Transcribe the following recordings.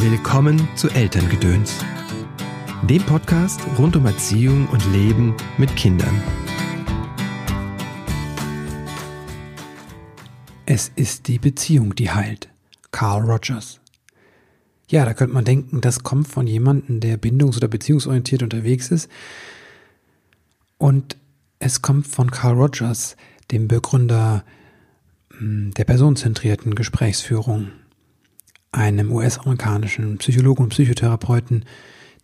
Willkommen zu Elterngedöns, dem Podcast rund um Erziehung und Leben mit Kindern. Es ist die Beziehung, die heilt. Carl Rogers. Ja, da könnte man denken, das kommt von jemandem, der bindungs- oder beziehungsorientiert unterwegs ist. Und es kommt von Carl Rogers, dem Begründer hm, der personenzentrierten Gesprächsführung einem US-amerikanischen Psychologen und Psychotherapeuten,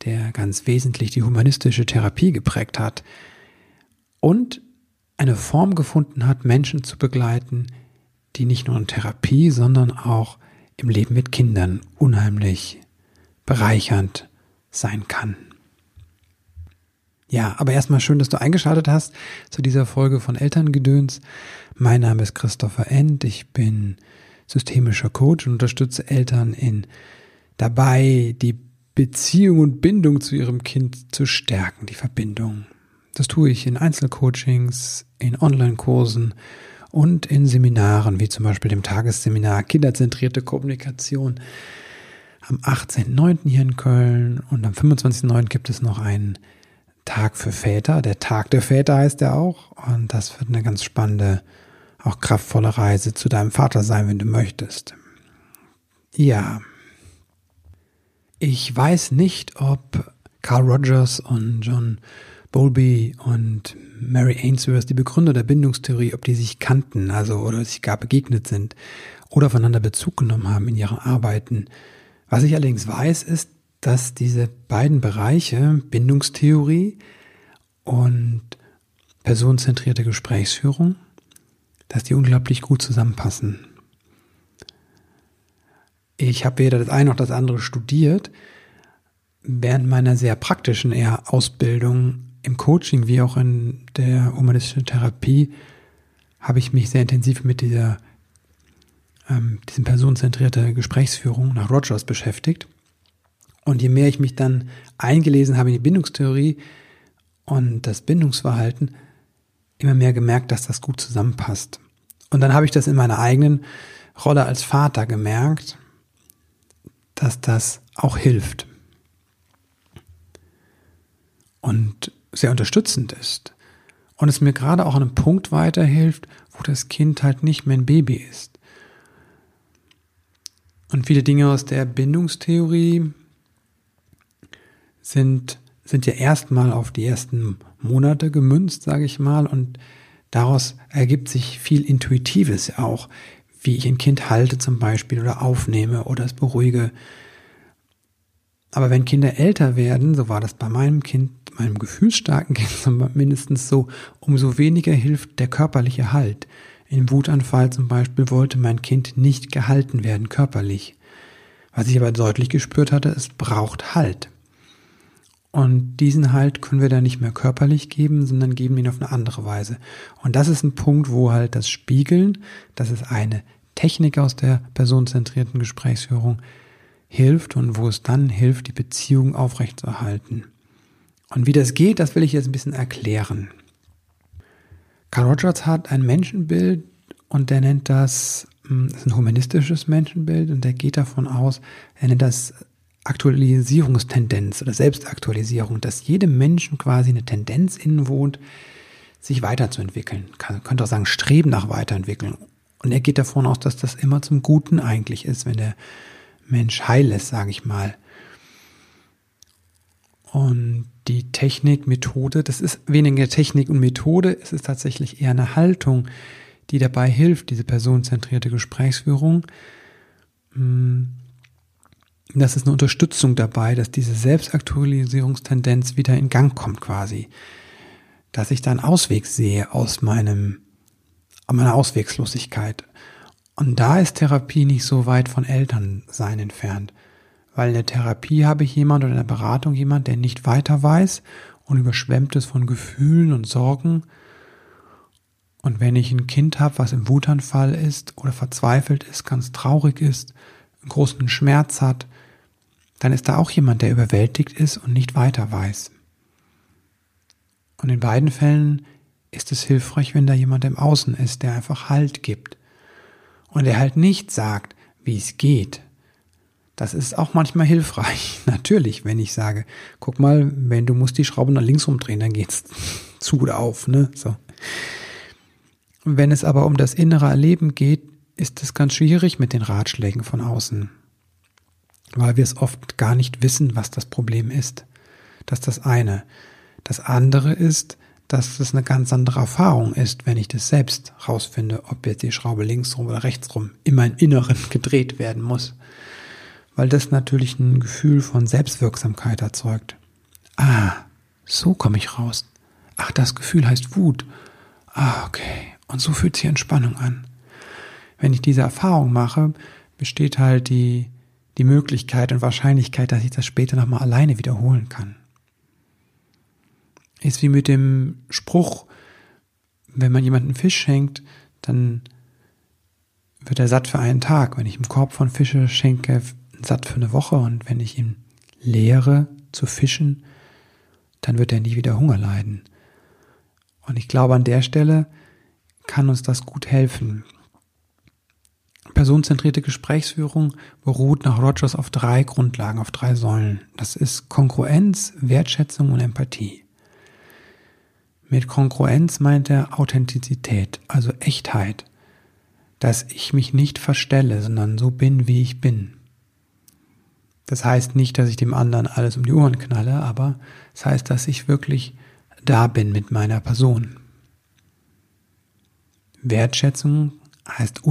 der ganz wesentlich die humanistische Therapie geprägt hat und eine Form gefunden hat, Menschen zu begleiten, die nicht nur in Therapie, sondern auch im Leben mit Kindern unheimlich bereichernd sein kann. Ja, aber erstmal schön, dass du eingeschaltet hast zu dieser Folge von Elterngedöns. Mein Name ist Christopher End. Ich bin systemischer Coach und unterstütze Eltern in dabei, die Beziehung und Bindung zu ihrem Kind zu stärken, die Verbindung. Das tue ich in Einzelcoachings, in Online-Kursen und in Seminaren, wie zum Beispiel dem Tagesseminar Kinderzentrierte Kommunikation am 18.09. hier in Köln und am 25.09. gibt es noch einen Tag für Väter. Der Tag der Väter heißt er auch und das wird eine ganz spannende auch kraftvolle Reise zu deinem Vater sein, wenn du möchtest. Ja. Ich weiß nicht, ob Carl Rogers und John Bowlby und Mary Ainsworth, die Begründer der Bindungstheorie, ob die sich kannten, also oder sich gar begegnet sind oder voneinander Bezug genommen haben in ihren Arbeiten. Was ich allerdings weiß, ist, dass diese beiden Bereiche, Bindungstheorie und personenzentrierte Gesprächsführung, dass die unglaublich gut zusammenpassen. Ich habe weder das eine noch das andere studiert. Während meiner sehr praktischen eher Ausbildung im Coaching wie auch in der humanistischen Therapie habe ich mich sehr intensiv mit dieser ähm, diesem personenzentrierte Gesprächsführung nach Rogers beschäftigt. Und je mehr ich mich dann eingelesen habe in die Bindungstheorie und das Bindungsverhalten, immer mehr gemerkt, dass das gut zusammenpasst. Und dann habe ich das in meiner eigenen Rolle als Vater gemerkt, dass das auch hilft und sehr unterstützend ist. Und es mir gerade auch an einem Punkt weiterhilft, wo das Kind halt nicht mehr ein Baby ist. Und viele Dinge aus der Bindungstheorie sind, sind ja erstmal auf die ersten Monate gemünzt, sage ich mal, und daraus ergibt sich viel Intuitives auch, wie ich ein Kind halte zum Beispiel oder aufnehme oder es beruhige. Aber wenn Kinder älter werden, so war das bei meinem Kind, meinem gefühlsstarken Kind mindestens so, umso weniger hilft der körperliche Halt. Im Wutanfall zum Beispiel wollte mein Kind nicht gehalten werden körperlich. Was ich aber deutlich gespürt hatte, es braucht Halt. Und diesen Halt können wir dann nicht mehr körperlich geben, sondern geben ihn auf eine andere Weise. Und das ist ein Punkt, wo halt das Spiegeln, das ist eine Technik aus der personenzentrierten Gesprächsführung, hilft und wo es dann hilft, die Beziehung aufrechtzuerhalten. Und wie das geht, das will ich jetzt ein bisschen erklären. Carl Rogers hat ein Menschenbild und der nennt das, hm, das ist ein humanistisches Menschenbild und der geht davon aus, er nennt das Aktualisierungstendenz oder Selbstaktualisierung, dass jedem Menschen quasi eine Tendenz innewohnt, sich weiterzuentwickeln. Man könnte auch sagen, Streben nach Weiterentwicklung. Und er geht davon aus, dass das immer zum Guten eigentlich ist, wenn der Mensch heil ist, sage ich mal. Und die Technik, Methode, das ist weniger Technik und Methode, es ist tatsächlich eher eine Haltung, die dabei hilft, diese personenzentrierte Gesprächsführung. Hm, das ist eine Unterstützung dabei, dass diese Selbstaktualisierungstendenz wieder in Gang kommt quasi. Dass ich da einen Ausweg sehe aus meinem, meiner Auswegslosigkeit. Und da ist Therapie nicht so weit von Elternsein entfernt. Weil in der Therapie habe ich jemand oder in der Beratung jemand, der nicht weiter weiß und überschwemmt ist von Gefühlen und Sorgen. Und wenn ich ein Kind habe, was im Wutanfall ist oder verzweifelt ist, ganz traurig ist, einen großen Schmerz hat, dann ist da auch jemand, der überwältigt ist und nicht weiter weiß. Und in beiden Fällen ist es hilfreich, wenn da jemand im Außen ist, der einfach Halt gibt. Und der halt nicht sagt, wie es geht, Das ist auch manchmal hilfreich. Natürlich, wenn ich sage, guck mal, wenn du musst die Schraube nach links rumdrehen, dann geht's zu oder auf, ne? So. Wenn es aber um das innere Erleben geht, ist es ganz schwierig mit den Ratschlägen von außen, weil wir es oft gar nicht wissen, was das Problem ist. Das ist das eine. Das andere ist, dass es eine ganz andere Erfahrung ist, wenn ich das selbst rausfinde, ob jetzt die Schraube links rum oder rechts rum in meinem Inneren gedreht werden muss. Weil das natürlich ein Gefühl von Selbstwirksamkeit erzeugt. Ah, so komme ich raus. Ach, das Gefühl heißt Wut. Ah, okay. Und so fühlt sich Entspannung an. Wenn ich diese Erfahrung mache, besteht halt die, die Möglichkeit und Wahrscheinlichkeit, dass ich das später nochmal alleine wiederholen kann. Ist wie mit dem Spruch, wenn man jemanden Fisch schenkt, dann wird er satt für einen Tag. Wenn ich einen Korb von Fische schenke, satt für eine Woche. Und wenn ich ihn lehre zu fischen, dann wird er nie wieder Hunger leiden. Und ich glaube, an der Stelle kann uns das gut helfen. Personenzentrierte Gesprächsführung beruht nach Rogers auf drei Grundlagen, auf drei Säulen. Das ist Kongruenz, Wertschätzung und Empathie. Mit Kongruenz meint er Authentizität, also Echtheit, dass ich mich nicht verstelle, sondern so bin, wie ich bin. Das heißt nicht, dass ich dem anderen alles um die Ohren knalle, aber es das heißt, dass ich wirklich da bin mit meiner Person. Wertschätzung heißt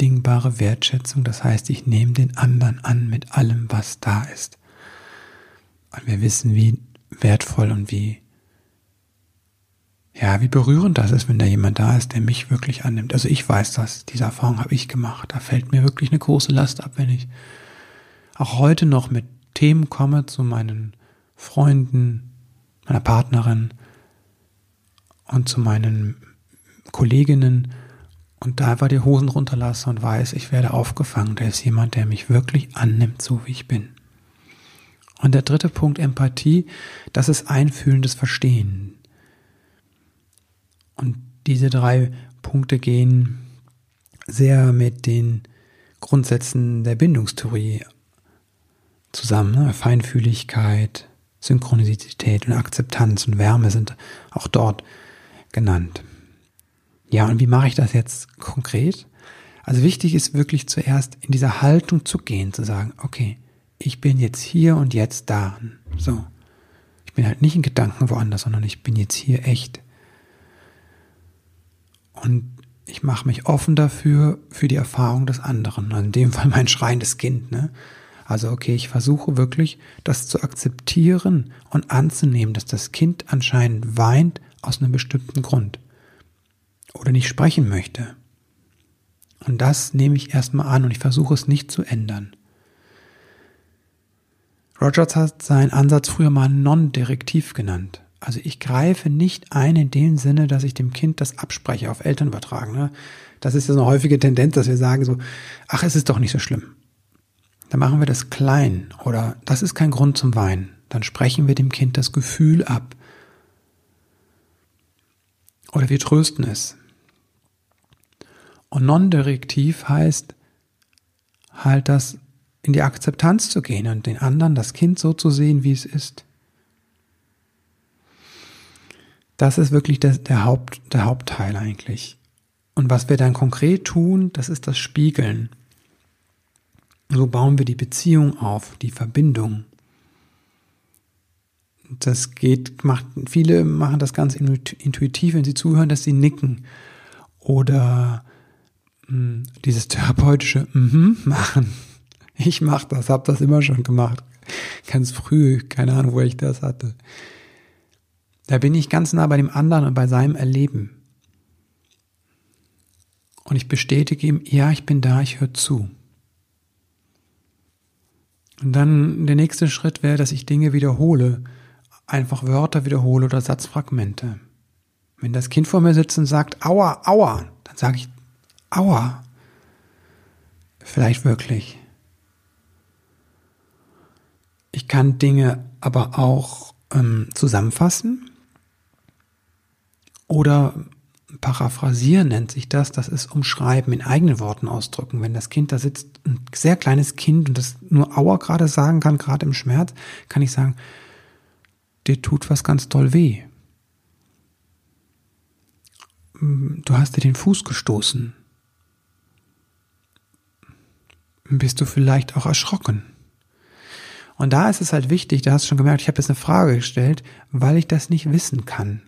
unabdingbare Wertschätzung, das heißt, ich nehme den anderen an mit allem, was da ist. Und wir wissen, wie wertvoll und wie, ja, wie berührend das ist, wenn da jemand da ist, der mich wirklich annimmt. Also ich weiß das, diese Erfahrung habe ich gemacht. Da fällt mir wirklich eine große Last ab, wenn ich auch heute noch mit Themen komme zu meinen Freunden, meiner Partnerin und zu meinen Kolleginnen und da war die Hosen runterlasse und weiß, ich werde aufgefangen. Da ist jemand, der mich wirklich annimmt, so wie ich bin. Und der dritte Punkt, Empathie, das ist einfühlendes Verstehen. Und diese drei Punkte gehen sehr mit den Grundsätzen der Bindungstheorie zusammen. Ne? Feinfühligkeit, Synchronizität und Akzeptanz und Wärme sind auch dort genannt. Ja, und wie mache ich das jetzt konkret? Also wichtig ist wirklich zuerst in dieser Haltung zu gehen, zu sagen, okay, ich bin jetzt hier und jetzt da. So. Ich bin halt nicht in Gedanken woanders, sondern ich bin jetzt hier echt. Und ich mache mich offen dafür, für die Erfahrung des anderen. Also in dem Fall mein schreiendes Kind, ne? Also okay, ich versuche wirklich, das zu akzeptieren und anzunehmen, dass das Kind anscheinend weint aus einem bestimmten Grund oder nicht sprechen möchte. Und das nehme ich erstmal an und ich versuche es nicht zu ändern. Rogers hat seinen Ansatz früher mal non-direktiv genannt. Also ich greife nicht ein in dem Sinne, dass ich dem Kind das abspreche, auf Eltern übertragen. Ne? Das ist ja so eine häufige Tendenz, dass wir sagen so, ach, es ist doch nicht so schlimm. Dann machen wir das klein oder das ist kein Grund zum Weinen. Dann sprechen wir dem Kind das Gefühl ab. Oder wir trösten es. Und non-direktiv heißt halt das in die Akzeptanz zu gehen und den anderen, das Kind so zu sehen, wie es ist. Das ist wirklich der, der, Haupt, der Hauptteil eigentlich. Und was wir dann konkret tun, das ist das Spiegeln. So bauen wir die Beziehung auf, die Verbindung. Das geht, macht, viele machen das ganz intuitiv, wenn sie zuhören, dass sie nicken oder dieses therapeutische mhm machen. Ich mache das, habe das immer schon gemacht. Ganz früh, keine Ahnung, wo ich das hatte. Da bin ich ganz nah bei dem anderen und bei seinem Erleben. Und ich bestätige ihm, ja, ich bin da, ich höre zu. Und dann der nächste Schritt wäre, dass ich Dinge wiederhole, einfach Wörter wiederhole oder Satzfragmente. Wenn das Kind vor mir sitzt und sagt, aua, aua, dann sage ich, aua. Vielleicht wirklich. Ich kann Dinge aber auch ähm, zusammenfassen oder Paraphrasieren nennt sich das, das ist umschreiben, in eigenen Worten ausdrücken. Wenn das Kind da sitzt, ein sehr kleines Kind und das nur Aua gerade sagen kann, gerade im Schmerz, kann ich sagen, dir tut was ganz toll weh. Du hast dir den Fuß gestoßen. Bist du vielleicht auch erschrocken? Und da ist es halt wichtig, da hast du schon gemerkt, ich habe jetzt eine Frage gestellt, weil ich das nicht wissen kann.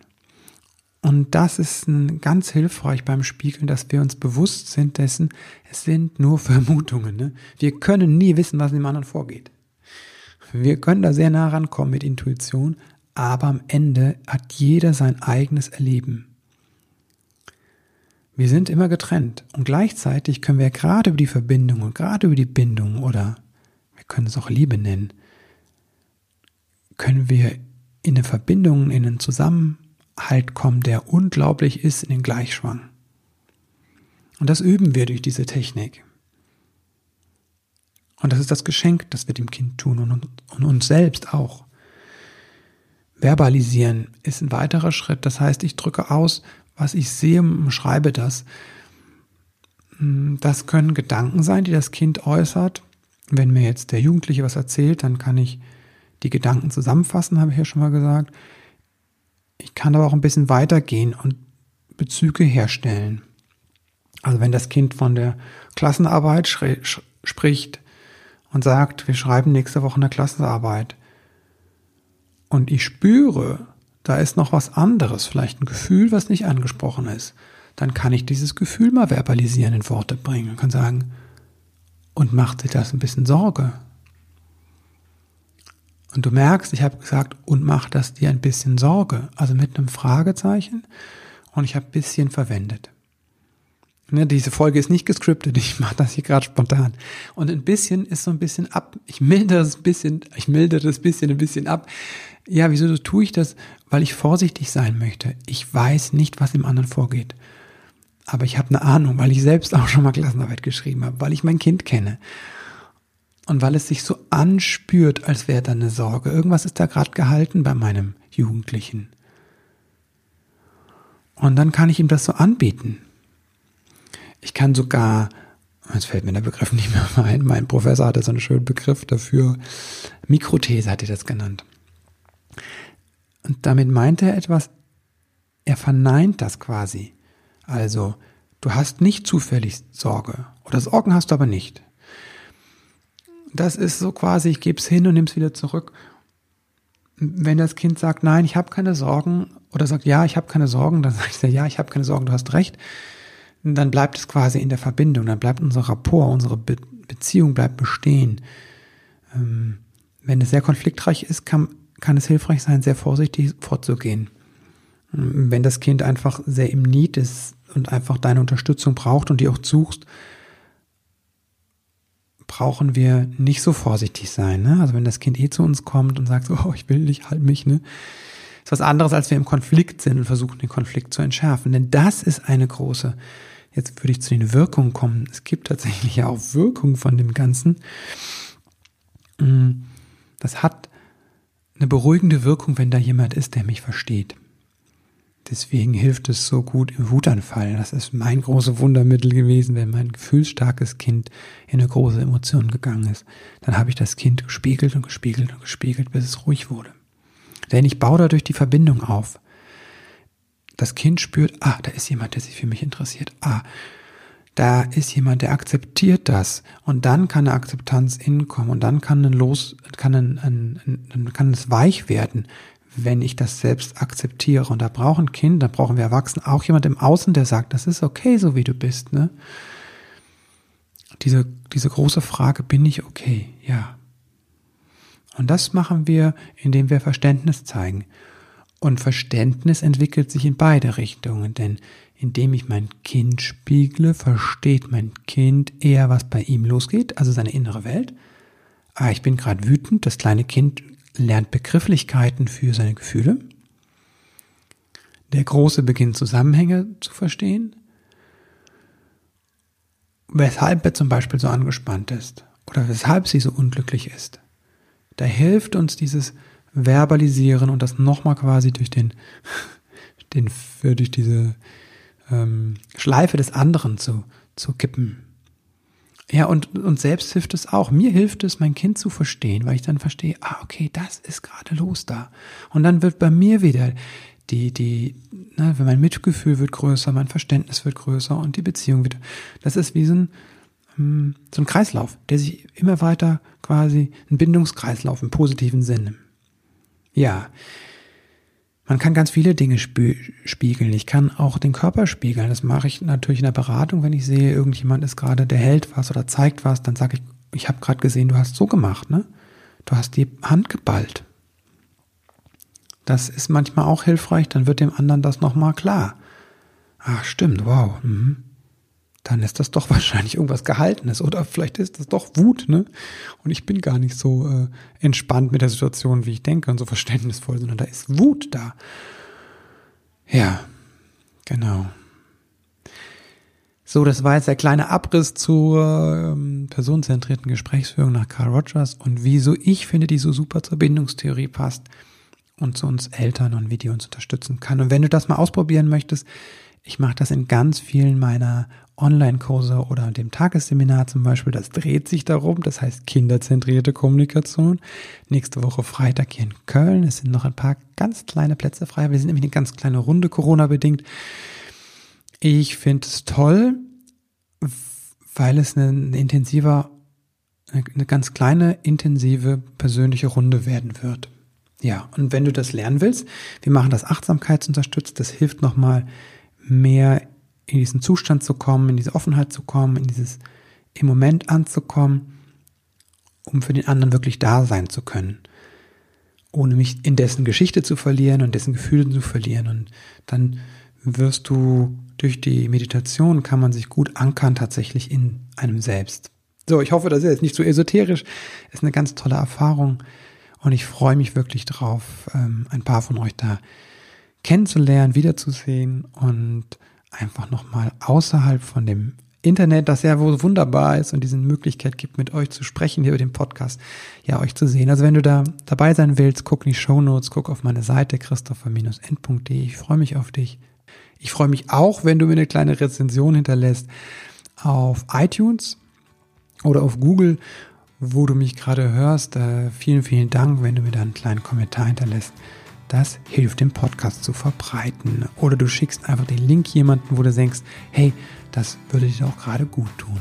Und das ist ganz hilfreich beim Spiegeln, dass wir uns bewusst sind dessen, es sind nur Vermutungen. Ne? Wir können nie wissen, was in dem anderen vorgeht. Wir können da sehr nah rankommen mit Intuition, aber am Ende hat jeder sein eigenes Erleben. Wir sind immer getrennt und gleichzeitig können wir gerade über die Verbindung und gerade über die Bindung oder wir können es auch Liebe nennen, können wir in eine Verbindung, in einen Zusammenhang Halt kommen, der unglaublich ist in den Gleichschwang. Und das üben wir durch diese Technik. Und das ist das Geschenk, das wir dem Kind tun und, und uns selbst auch. Verbalisieren ist ein weiterer Schritt. Das heißt, ich drücke aus, was ich sehe und schreibe das. Das können Gedanken sein, die das Kind äußert. Wenn mir jetzt der Jugendliche was erzählt, dann kann ich die Gedanken zusammenfassen, habe ich ja schon mal gesagt. Ich kann aber auch ein bisschen weitergehen und Bezüge herstellen. Also wenn das Kind von der Klassenarbeit spricht und sagt, wir schreiben nächste Woche eine Klassenarbeit und ich spüre, da ist noch was anderes, vielleicht ein Gefühl, was nicht angesprochen ist, dann kann ich dieses Gefühl mal verbalisieren, in Worte bringen und kann sagen, und macht dir das ein bisschen Sorge? Und du merkst, ich habe gesagt, und mach das dir ein bisschen Sorge, also mit einem Fragezeichen. Und ich habe bisschen verwendet. Ne, diese Folge ist nicht gescriptet, ich mache das hier gerade spontan. Und ein bisschen ist so ein bisschen ab. Ich mildere das bisschen, ich mildere das bisschen ein bisschen ab. Ja, wieso tue ich das? Weil ich vorsichtig sein möchte. Ich weiß nicht, was im anderen vorgeht. Aber ich habe eine Ahnung, weil ich selbst auch schon mal Klassenarbeit geschrieben habe, weil ich mein Kind kenne. Und weil es sich so anspürt, als wäre da eine Sorge. Irgendwas ist da gerade gehalten bei meinem Jugendlichen. Und dann kann ich ihm das so anbieten. Ich kann sogar, jetzt fällt mir der Begriff nicht mehr ein, mein Professor hatte so einen schönen Begriff dafür, Mikrothese hat er das genannt. Und damit meint er etwas, er verneint das quasi. Also, du hast nicht zufällig Sorge. Oder Sorgen hast du aber nicht das ist so quasi, ich gebe es hin und nehme es wieder zurück. Wenn das Kind sagt, nein, ich habe keine Sorgen, oder sagt, ja, ich habe keine Sorgen, dann sage ich, ja, ich habe keine Sorgen, du hast recht. Dann bleibt es quasi in der Verbindung, dann bleibt unser Rapport, unsere Be Beziehung bleibt bestehen. Ähm, wenn es sehr konfliktreich ist, kann, kann es hilfreich sein, sehr vorsichtig vorzugehen. Wenn das Kind einfach sehr im Need ist und einfach deine Unterstützung braucht und die auch suchst, brauchen wir nicht so vorsichtig sein. Ne? Also wenn das Kind eh zu uns kommt und sagt, oh, ich will dich, halt mich, ne? ist was anderes, als wir im Konflikt sind und versuchen, den Konflikt zu entschärfen. Denn das ist eine große, jetzt würde ich zu den Wirkungen kommen. Es gibt tatsächlich ja auch Wirkungen von dem Ganzen. Mm, das hat eine beruhigende Wirkung, wenn da jemand ist, der mich versteht. Deswegen hilft es so gut im Wutanfall. Das ist mein großes Wundermittel gewesen, wenn mein gefühlsstarkes Kind in eine große Emotion gegangen ist. Dann habe ich das Kind gespiegelt und gespiegelt und gespiegelt, bis es ruhig wurde. Denn ich baue dadurch die Verbindung auf. Das Kind spürt, ah, da ist jemand, der sich für mich interessiert. Ah, da ist jemand, der akzeptiert das. Und dann kann eine Akzeptanz innen kommen und dann kann ein Los, kann ein, ein, ein, kann es weich werden wenn ich das selbst akzeptiere. Und da brauchen Kinder, da brauchen wir Erwachsene auch jemand im Außen, der sagt, das ist okay, so wie du bist. Ne? Diese, diese große Frage, bin ich okay? Ja. Und das machen wir, indem wir Verständnis zeigen. Und Verständnis entwickelt sich in beide Richtungen, denn indem ich mein Kind spiegle, versteht mein Kind eher, was bei ihm losgeht, also seine innere Welt. Ah, ich bin gerade wütend, das kleine Kind lernt Begrifflichkeiten für seine Gefühle. Der Große beginnt Zusammenhänge zu verstehen. Weshalb er zum Beispiel so angespannt ist oder weshalb sie so unglücklich ist. Da hilft uns dieses Verbalisieren und das nochmal quasi durch den, den, durch diese ähm, Schleife des anderen zu, zu kippen. Ja, und, und selbst hilft es auch. Mir hilft es, mein Kind zu verstehen, weil ich dann verstehe, ah, okay, das ist gerade los da. Und dann wird bei mir wieder die, die, ne, mein Mitgefühl wird größer, mein Verständnis wird größer und die Beziehung wieder. Das ist wie so ein, hm, so ein Kreislauf, der sich immer weiter quasi, ein Bindungskreislauf im positiven Sinne. Ja, man kann ganz viele Dinge spiegeln. Ich kann auch den Körper spiegeln. Das mache ich natürlich in der Beratung, wenn ich sehe, irgendjemand ist gerade, der hält was oder zeigt was, dann sage ich, ich habe gerade gesehen, du hast so gemacht, ne? Du hast die Hand geballt. Das ist manchmal auch hilfreich, dann wird dem anderen das nochmal klar. Ach, stimmt, wow. Mhm dann ist das doch wahrscheinlich irgendwas Gehaltenes oder vielleicht ist das doch Wut, ne? Und ich bin gar nicht so äh, entspannt mit der Situation, wie ich denke und so verständnisvoll, sondern da ist Wut da. Ja, genau. So, das war jetzt der kleine Abriss zur ähm, personenzentrierten Gesprächsführung nach Carl Rogers und wieso ich finde, die so super zur Bindungstheorie passt und zu uns Eltern und wie die uns unterstützen kann. Und wenn du das mal ausprobieren möchtest, ich mache das in ganz vielen meiner Online-Kurse oder dem Tagesseminar zum Beispiel. Das dreht sich darum. Das heißt kinderzentrierte Kommunikation. Nächste Woche Freitag hier in Köln. Es sind noch ein paar ganz kleine Plätze frei. Wir sind nämlich eine ganz kleine Runde Corona-bedingt. Ich finde es toll, weil es eine intensiver, eine ganz kleine, intensive persönliche Runde werden wird. Ja, und wenn du das lernen willst, wir machen das achtsamkeitsunterstützt. Das hilft nochmal mehr in diesen Zustand zu kommen, in diese Offenheit zu kommen, in dieses im Moment anzukommen, um für den anderen wirklich da sein zu können, ohne mich in dessen Geschichte zu verlieren und dessen Gefühle zu verlieren. Und dann wirst du durch die Meditation kann man sich gut ankern tatsächlich in einem selbst. So, ich hoffe, das ist jetzt nicht so esoterisch. Ist eine ganz tolle Erfahrung und ich freue mich wirklich drauf, ähm, ein paar von euch da kennenzulernen, wiederzusehen und einfach nochmal außerhalb von dem Internet, das ja wohl wunderbar ist und diese Möglichkeit gibt, mit euch zu sprechen hier über den Podcast, ja, euch zu sehen. Also wenn du da dabei sein willst, guck in die Show Notes, guck auf meine Seite christopher-end.de. Ich freue mich auf dich. Ich freue mich auch, wenn du mir eine kleine Rezension hinterlässt auf iTunes oder auf Google, wo du mich gerade hörst. Äh, vielen, vielen Dank, wenn du mir da einen kleinen Kommentar hinterlässt. Das hilft den Podcast zu verbreiten. Oder du schickst einfach den Link jemanden, wo du denkst, hey, das würde dir auch gerade gut tun.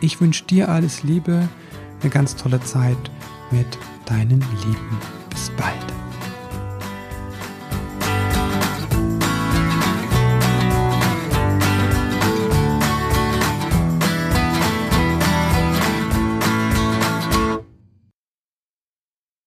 Ich wünsche dir alles Liebe, eine ganz tolle Zeit mit deinen Lieben. Bis bald.